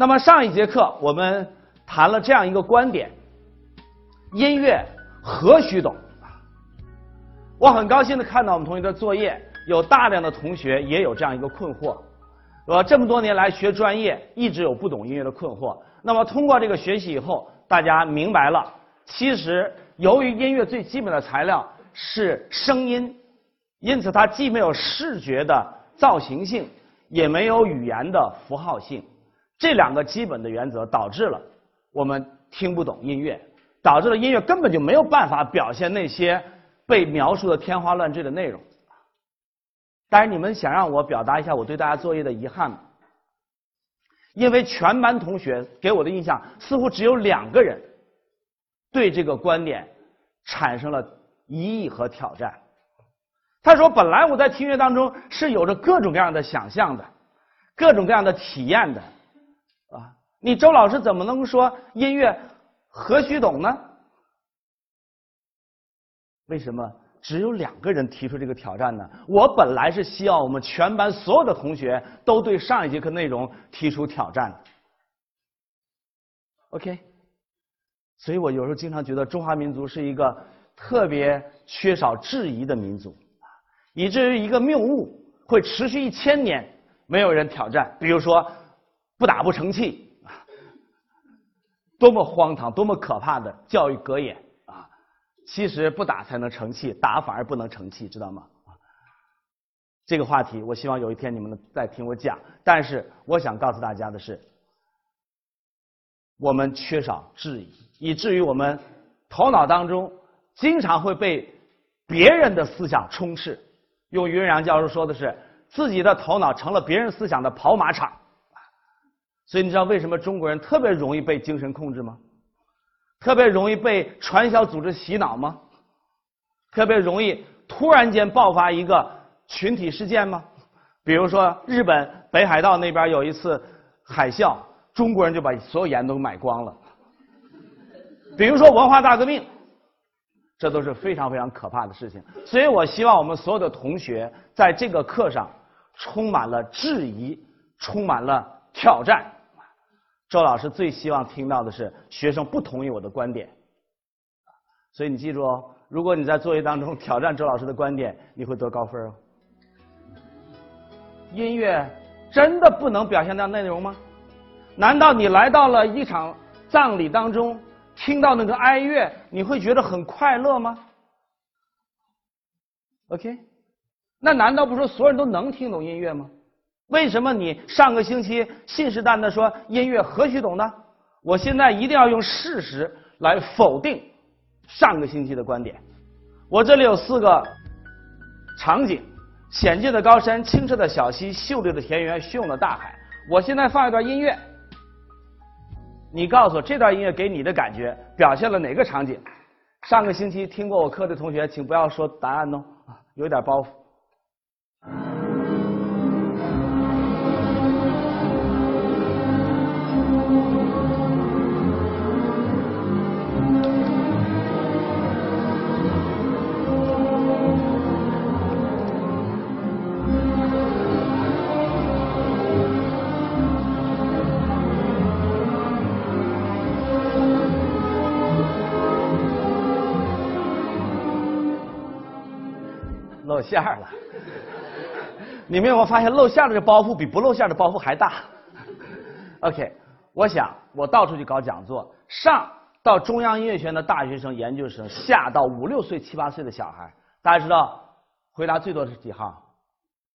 那么上一节课我们谈了这样一个观点：音乐何须懂？我很高兴的看到我们同学的作业，有大量的同学也有这样一个困惑。我这么多年来学专业，一直有不懂音乐的困惑。那么通过这个学习以后，大家明白了，其实由于音乐最基本的材料是声音，因此它既没有视觉的造型性，也没有语言的符号性。这两个基本的原则导致了我们听不懂音乐，导致了音乐根本就没有办法表现那些被描述的天花乱坠的内容。但是你们想让我表达一下我对大家作业的遗憾吗？因为全班同学给我的印象似乎只有两个人对这个观点产生了疑义和挑战。他说：“本来我在听乐当中是有着各种各样的想象的，各种各样的体验的。”你周老师怎么能说音乐何须懂呢？为什么只有两个人提出这个挑战呢？我本来是希望我们全班所有的同学都对上一节课内容提出挑战。OK，所以我有时候经常觉得中华民族是一个特别缺少质疑的民族，以至于一个谬误会持续一千年，没有人挑战。比如说。不打不成器，多么荒唐，多么可怕的教育格言啊！其实不打才能成器，打反而不能成器，知道吗？这个话题，我希望有一天你们能再听我讲。但是我想告诉大家的是，我们缺少质疑，以至于我们头脑当中经常会被别人的思想充斥。用于文洋教授说的是，自己的头脑成了别人思想的跑马场。所以你知道为什么中国人特别容易被精神控制吗？特别容易被传销组织洗脑吗？特别容易突然间爆发一个群体事件吗？比如说日本北海道那边有一次海啸，中国人就把所有盐都买光了。比如说文化大革命，这都是非常非常可怕的事情。所以我希望我们所有的同学在这个课上充满了质疑，充满了挑战。周老师最希望听到的是学生不同意我的观点，所以你记住哦，如果你在作业当中挑战周老师的观点，你会得高分哦。音乐真的不能表现到内容吗？难道你来到了一场葬礼当中，听到那个哀乐，你会觉得很快乐吗？OK，那难道不是所有人都能听懂音乐吗？为什么你上个星期信誓旦旦说音乐何须懂呢？我现在一定要用事实来否定上个星期的观点。我这里有四个场景：险峻的高山、清澈的小溪、秀丽的田园、汹涌的大海。我现在放一段音乐，你告诉我这段音乐给你的感觉表现了哪个场景？上个星期听过我课的同学，请不要说答案哦，有点包袱。露馅了，你们有没有发现露馅的这包袱比不露馅的包袱还大？OK，我想我到处去搞讲座，上到中央音乐学院的大学生、研究生，下到五六岁、七八岁的小孩，大家知道回答最多是几号？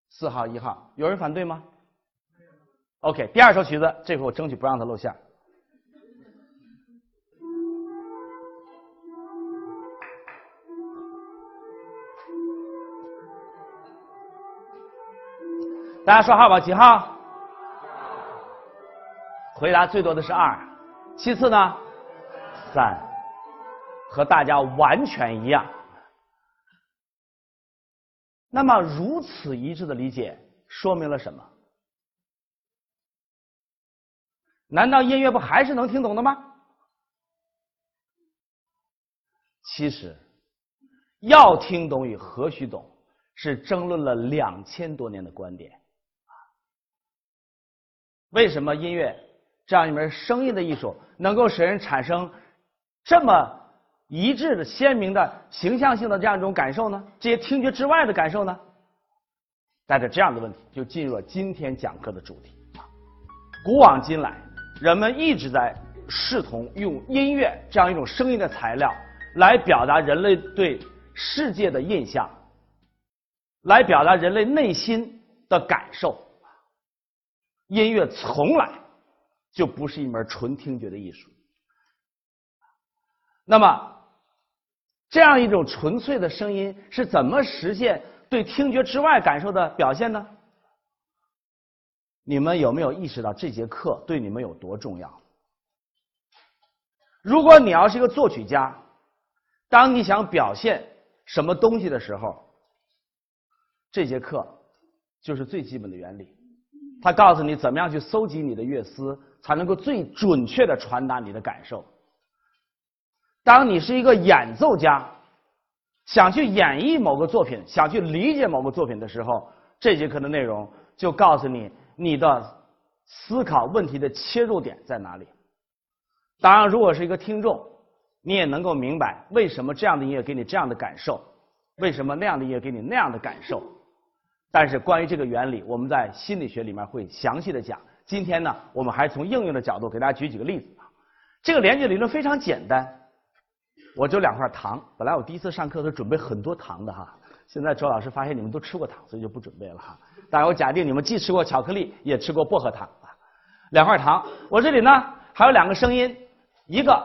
四号、一号，有人反对吗？OK，第二首曲子，这回我争取不让它露馅。大家说号吧，几号？回答最多的是二，其次呢，三，和大家完全一样。那么如此一致的理解说明了什么？难道音乐不还是能听懂的吗？其实，要听懂与何须懂，是争论了两千多年的观点。为什么音乐这样一门声音的艺术，能够使人产生这么一致的、鲜明的、形象性的这样一种感受呢？这些听觉之外的感受呢？带着这样的问题，就进入了今天讲课的主题啊。古往今来，人们一直在试图用音乐这样一种声音的材料，来表达人类对世界的印象，来表达人类内心的感受。音乐从来就不是一门纯听觉的艺术。那么，这样一种纯粹的声音是怎么实现？对听觉之外感受的表现呢？你们有没有意识到这节课对你们有多重要？如果你要是一个作曲家，当你想表现什么东西的时候，这节课就是最基本的原理。它告诉你怎么样去搜集你的乐思，才能够最准确的传达你的感受。当你是一个演奏家。想去演绎某个作品，想去理解某个作品的时候，这节课的内容就告诉你你的思考问题的切入点在哪里。当然，如果是一个听众，你也能够明白为什么这样的音乐给你这样的感受，为什么那样的音乐给你那样的感受。但是，关于这个原理，我们在心理学里面会详细的讲。今天呢，我们还从应用的角度给大家举几个例子啊。这个连接理论非常简单。我就两块糖，本来我第一次上课都准备很多糖的哈，现在周老师发现你们都吃过糖，所以就不准备了哈。当然我假定你们既吃过巧克力，也吃过薄荷糖啊。两块糖，我这里呢还有两个声音，一个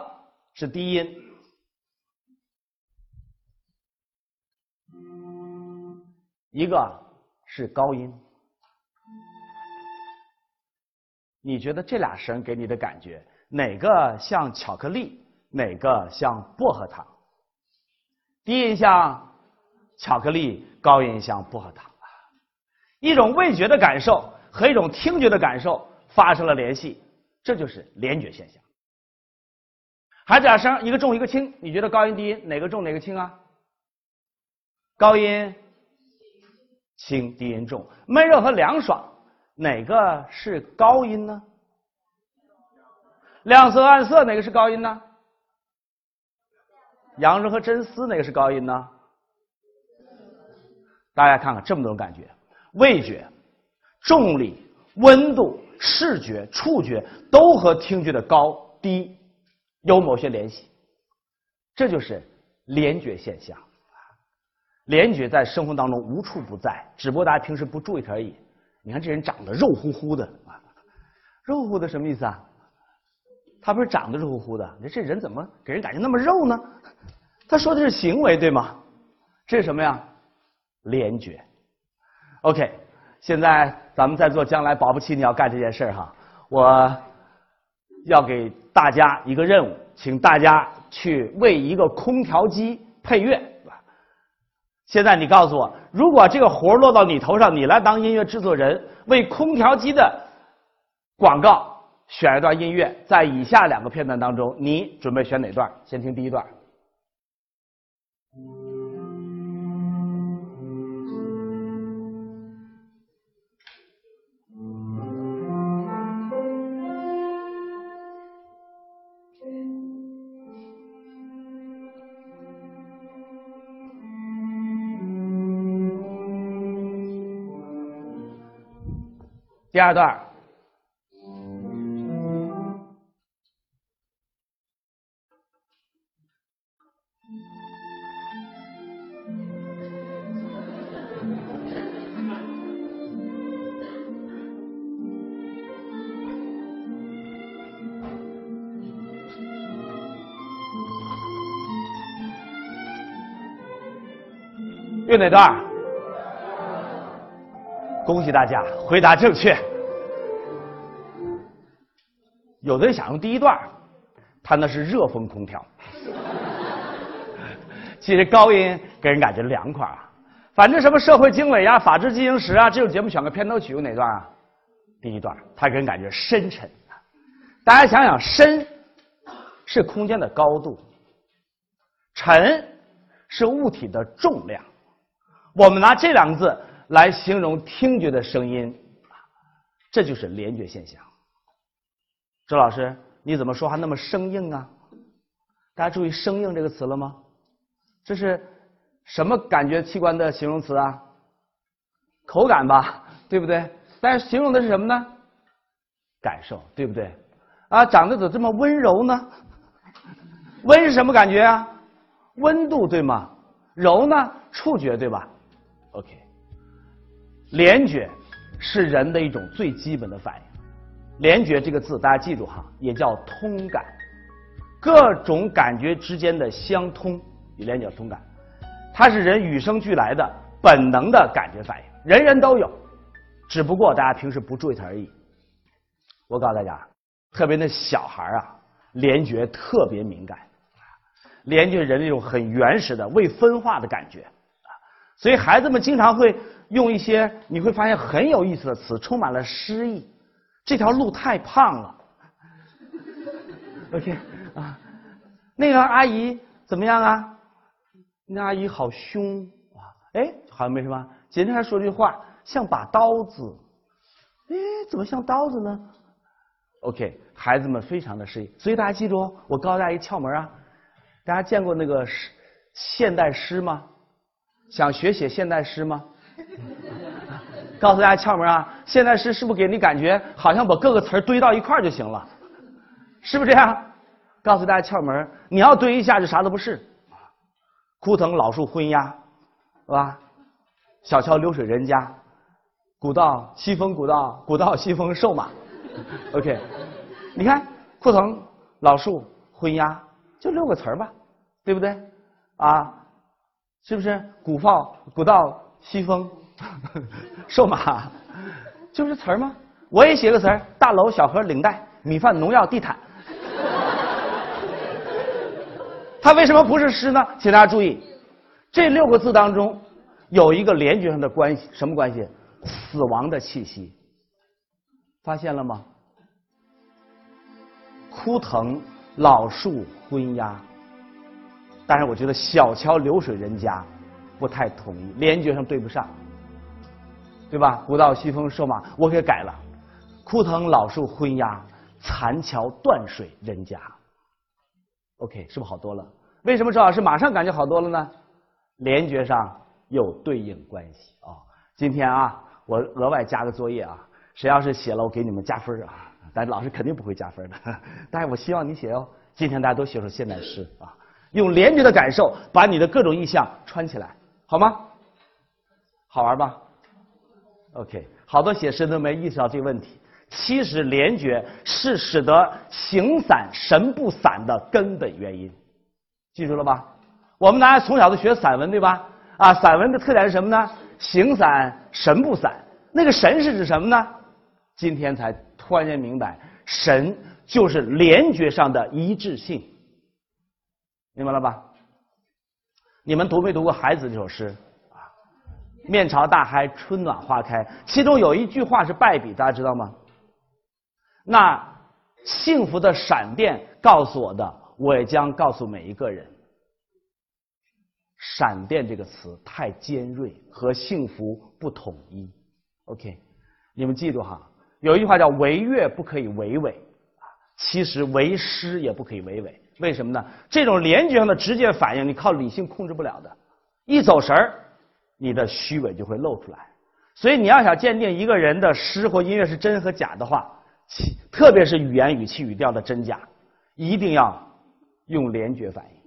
是低音，一个是高音。你觉得这俩声给你的感觉哪个像巧克力？哪个像薄荷糖？低音像巧克力，高音像薄荷糖啊！一种味觉的感受和一种听觉的感受发生了联系，这就是联觉现象。孩子俩声，一个重一个轻，你觉得高音低音哪个重哪个轻啊？高音轻，低音重。闷热和凉爽，哪个是高音呢？亮色暗色，哪个是高音呢？扬声和真丝哪个是高音呢？大家看看这么多种感觉，味觉、重力、温度、视觉、触觉都和听觉的高低有某些联系，这就是联觉现象。联觉在生活当中无处不在，只不过大家平时不注意而已。你看这人长得肉乎乎的啊，肉乎乎的什么意思啊？他不是长得肉乎乎的，你这人怎么给人感觉那么肉呢？他说的是行为，对吗？这是什么呀？联觉。OK，现在咱们在做将来保不齐你要干这件事哈。我要给大家一个任务，请大家去为一个空调机配乐。现在你告诉我，如果这个活落到你头上，你来当音乐制作人，为空调机的广告。选一段音乐，在以下两个片段当中，你准备选哪段？先听第一段。第二段。用哪段？恭喜大家，回答正确。有的人想用第一段，他那是热风空调。其实高音给人感觉凉快啊。反正什么社会经纬呀、法治进行时啊，这种节目选个片头曲用哪段啊？第一段，他给人感觉深沉。大家想想，深是空间的高度，沉是物体的重量。我们拿这两个字来形容听觉的声音，这就是联觉现象。周老师，你怎么说话那么生硬啊？大家注意“生硬”这个词了吗？这是什么感觉器官的形容词啊？口感吧，对不对？但是形容的是什么呢？感受，对不对？啊，长得怎么这么温柔呢？温是什么感觉啊？温度对吗？柔呢？触觉对吧？OK，联觉是人的一种最基本的反应。联觉这个字大家记住哈，也叫通感，各种感觉之间的相通，与联觉通感，它是人与生俱来的本能的感觉反应，人人都有，只不过大家平时不注意它而已。我告诉大家，特别那小孩啊，联觉特别敏感，联觉人那种很原始的未分化的感觉啊，所以孩子们经常会用一些你会发现很有意思的词，充满了诗意。这条路太胖了。OK 啊，那个阿姨怎么样啊？那阿姨好凶啊！哎，好像没什么。今天还说句话，像把刀子。哎，怎么像刀子呢？OK，孩子们非常的适应。所以大家记住哦，我告诉大家一窍门啊。大家见过那个诗现代诗吗？想学写现代诗吗？告诉大家窍门啊！现在是是不是给你感觉好像把各个词堆到一块儿就行了？是不是这样？告诉大家窍门，你要堆一下就啥都不是。枯藤老树昏鸦，是吧？小桥流水人家，古道西风古道古道西风瘦马。OK，你看枯藤老树昏鸦，就六个词儿吧，对不对？啊，是不是古道古道西风？瘦马，就是词儿吗？我也写个词儿：大楼、小河、领带、米饭、农药、地毯。它为什么不是诗呢？请大家注意，这六个字当中有一个联觉上的关系，什么关系？死亡的气息。发现了吗？枯藤老树昏鸦，但是我觉得小桥流水人家不太统一，联觉上对不上。对吧？古道西风瘦马，我给改了。枯藤老树昏鸦，残桥断水人家。OK，是不是好多了？为什么周老师马上感觉好多了呢？联觉上有对应关系啊。今天啊，我额外加个作业啊，谁要是写了，我给你们加分啊。但老师肯定不会加分的。但是我希望你写哦。今天大家都写出现代诗啊，用联觉的感受把你的各种意象串起来，好吗？好玩吧？OK，好多写诗都没意识到这个问题。其实联觉是使得形散神不散的根本原因，记住了吧？我们大家从小都学散文，对吧？啊，散文的特点是什么呢？形散神不散。那个神是指什么呢？今天才突然间明白，神就是联觉上的一致性，明白了吧？你们读没读过海子这首诗啊？面朝大海，春暖花开。其中有一句话是败笔，大家知道吗？那幸福的闪电告诉我的，我也将告诉每一个人。闪电这个词太尖锐，和幸福不统一。OK，你们记住哈，有一句话叫“为乐不可以为伟”，啊，其实为诗也不可以为伟。为什么呢？这种联觉上的直接反应，你靠理性控制不了的，一走神儿。你的虚伪就会露出来，所以你要想鉴定一个人的诗或音乐是真和假的话，特别是语言、语气、语调的真假，一定要用联觉反应。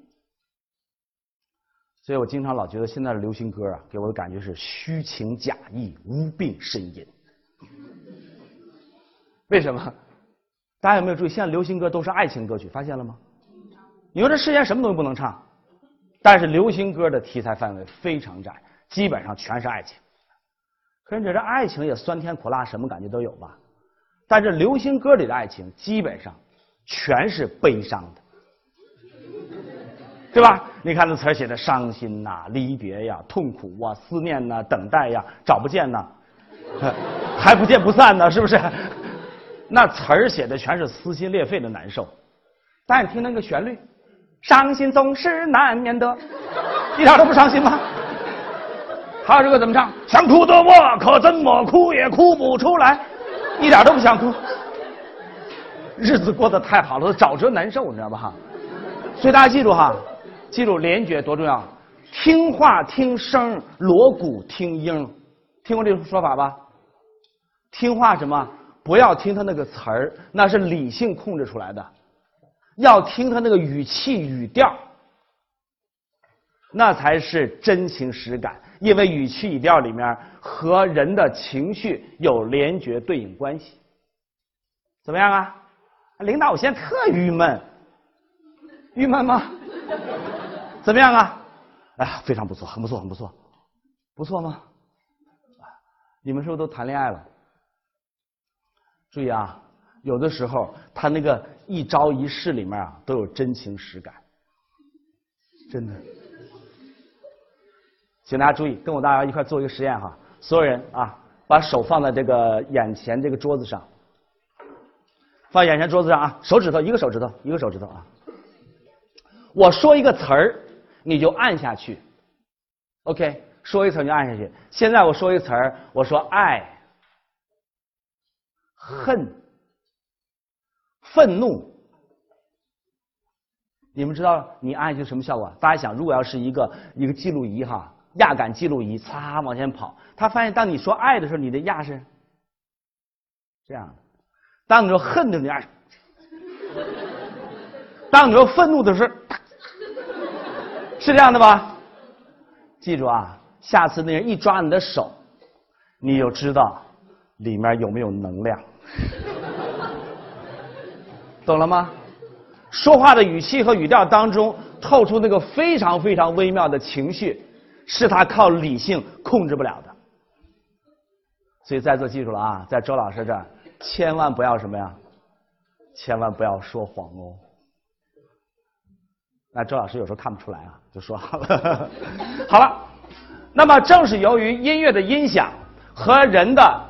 所以我经常老觉得现在的流行歌啊，给我的感觉是虚情假意、无病呻吟。为什么？大家有没有注意，现在流行歌都是爱情歌曲，发现了吗？你说这世间什么东西不能唱？但是流行歌的题材范围非常窄。基本上全是爱情，可是你这爱情也酸甜苦辣，什么感觉都有吧？但是流行歌里的爱情基本上全是悲伤的，对吧？你看那词写的伤心呐、离别呀、痛苦啊、思念呐、等待呀、找不见呐，还不见不散呢，是不是？那词儿写的全是撕心裂肺的难受，但你听那个旋律，伤心总是难免的，一点都不伤心吗？还有这个怎么唱？想哭的我可怎么哭也哭不出来，一点都不想哭。日子过得太好了，找着难受，你知道吧？所以大家记住哈，记住联觉多重要，听话听声，锣鼓听音，听过这个说法吧？听话什么？不要听他那个词儿，那是理性控制出来的，要听他那个语气语调，那才是真情实感。因为语气语调里面和人的情绪有联觉对应关系。怎么样啊？领导，我现在特郁闷，郁闷吗？怎么样啊？哎，非常不错，很不错，很不错，不错吗？你们是不是都谈恋爱了？注意啊，有的时候他那个一招一式里面啊，都有真情实感，真的。请大家注意，跟我大家一块做一个实验哈，所有人啊，把手放在这个眼前这个桌子上，放眼前桌子上啊，手指头一个手指头一个手指头啊。我说一个词儿，你就按下去，OK，说一词你就按下去。现在我说一个词儿，我说爱。恨、愤怒，你们知道你按就什么效果？大家想，如果要是一个一个记录仪哈，压感记录仪，擦往前跑，他发现当你说爱的时候，你的压是这样的；当你说恨的时候，当你说愤怒的时候，是这样的吧？记住啊，下次那人一抓你的手，你就知道里面有没有能量。懂了吗？说话的语气和语调当中透出那个非常非常微妙的情绪，是他靠理性控制不了的。所以在座记住了啊，在周老师这儿，千万不要什么呀？千万不要说谎哦。那周老师有时候看不出来啊，就说 好了。好了，那么正是由于音乐的音响和人的。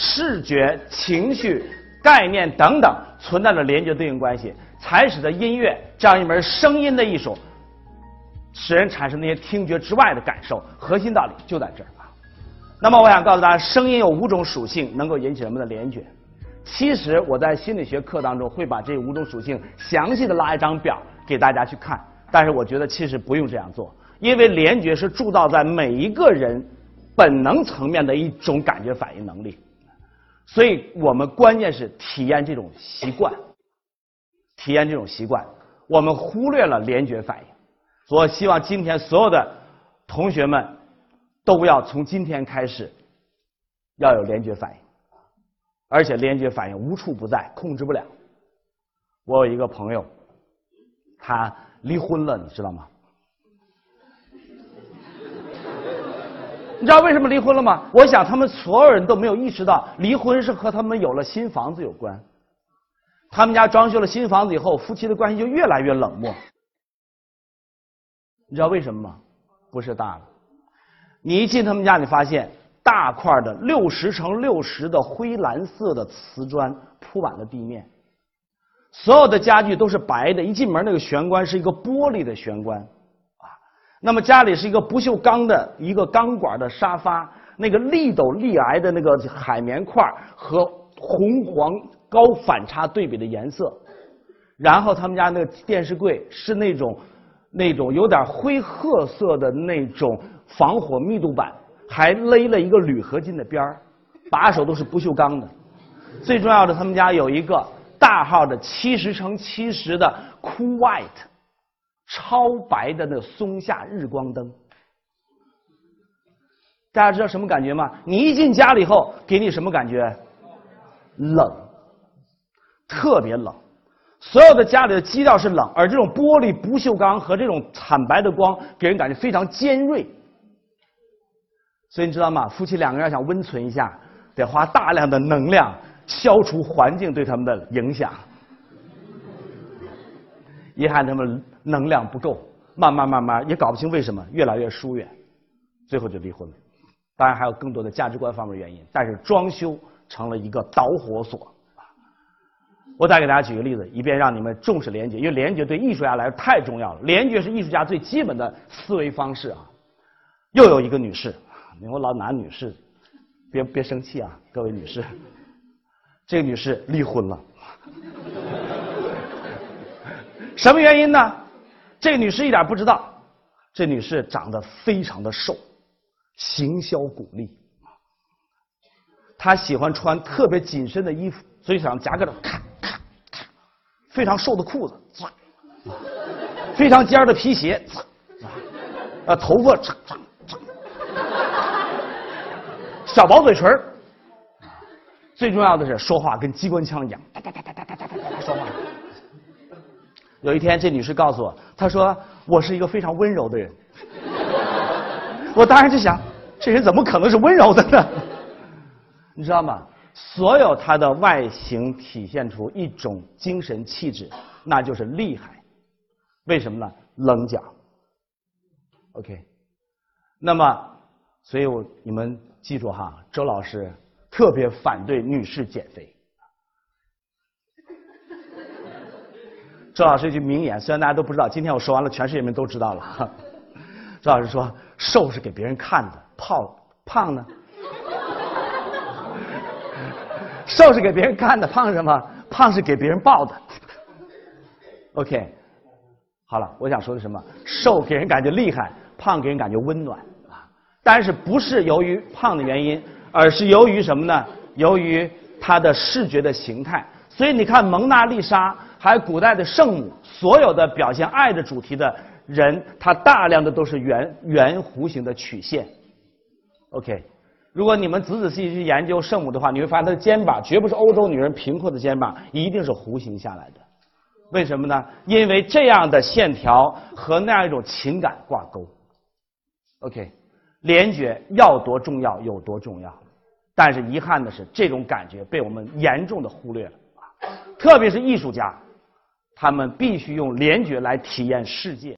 视觉、情绪、概念等等存在着连接对应关系，才使得音乐这样一门声音的艺术，使人产生那些听觉之外的感受。核心道理就在这儿啊。那么，我想告诉大家，声音有五种属性能够引起人们的联觉。其实我在心理学课当中会把这五种属性详细的拉一张表给大家去看，但是我觉得其实不用这样做，因为联觉是铸造在每一个人。本能层面的一种感觉反应能力，所以我们关键是体验这种习惯，体验这种习惯，我们忽略了联觉反应。我希望今天所有的同学们都要从今天开始要有联觉反应，而且联觉反应无处不在，控制不了。我有一个朋友，他离婚了，你知道吗？你知道为什么离婚了吗？我想他们所有人都没有意识到，离婚是和他们有了新房子有关。他们家装修了新房子以后，夫妻的关系就越来越冷漠。你知道为什么吗？不是大了，你一进他们家，你发现大块的六十乘六十的灰蓝色的瓷砖铺满了地面，所有的家具都是白的，一进门那个玄关是一个玻璃的玄关。那么家里是一个不锈钢的一个钢管的沙发，那个立斗立挨的那个海绵块和红黄高反差对比的颜色，然后他们家那个电视柜是那种那种有点灰褐色的那种防火密度板，还勒了一个铝合金的边儿，把手都是不锈钢的。最重要的，他们家有一个大号的七十乘七十的 Cool White。超白的那松下日光灯，大家知道什么感觉吗？你一进家里以后，给你什么感觉？冷，特别冷。所有的家里的基调是冷，而这种玻璃不锈钢和这种惨白的光，给人感觉非常尖锐。所以你知道吗？夫妻两个人要想温存一下，得花大量的能量消除环境对他们的影响。遗憾他们能量不够，慢慢慢慢也搞不清为什么越来越疏远，最后就离婚了。当然还有更多的价值观方面原因，但是装修成了一个导火索。我再给大家举个例子，以便让你们重视联觉，因为联觉对艺术家来说太重要了。联觉是艺术家最基本的思维方式啊。又有一个女士，我老拿女士，别别生气啊，各位女士，这个女士离婚了。什么原因呢？这女士一点不知道，这女士长得非常的瘦，形销骨立，她喜欢穿特别紧身的衣服，所以想夹克的咔咔咔，非常瘦的裤子，非常尖的皮鞋，啊，头发小薄嘴唇最重要的是说话跟机关枪一样，哒哒哒哒哒哒哒哒说话。有一天，这女士告诉我，她说我是一个非常温柔的人。我当然就想，这人怎么可能是温柔的呢？你知道吗？所有她的外形体现出一种精神气质，那就是厉害。为什么呢？棱角。OK。那么，所以我你们记住哈，周老师特别反对女士减肥。周老师一句名言，虽然大家都不知道，今天我说完了，全世界人民都知道了。周老师说：“瘦是给别人看的，胖胖呢？瘦是给别人看的，胖什么？胖是给别人抱的。”OK，好了，我想说的什么？瘦给人感觉厉害，胖给人感觉温暖啊。但是不是由于胖的原因，而是由于什么呢？由于它的视觉的形态。所以你看，蒙娜丽莎。还有古代的圣母，所有的表现爱的主题的人，他大量的都是圆圆弧形的曲线。OK，如果你们仔仔细细去研究圣母的话，你会发现她的肩膀绝不是欧洲女人平阔的肩膀，一定是弧形下来的。为什么呢？因为这样的线条和那样一种情感挂钩。OK，联觉要多重要有多重要，但是遗憾的是，这种感觉被我们严重的忽略了，特别是艺术家。他们必须用联觉来体验世界。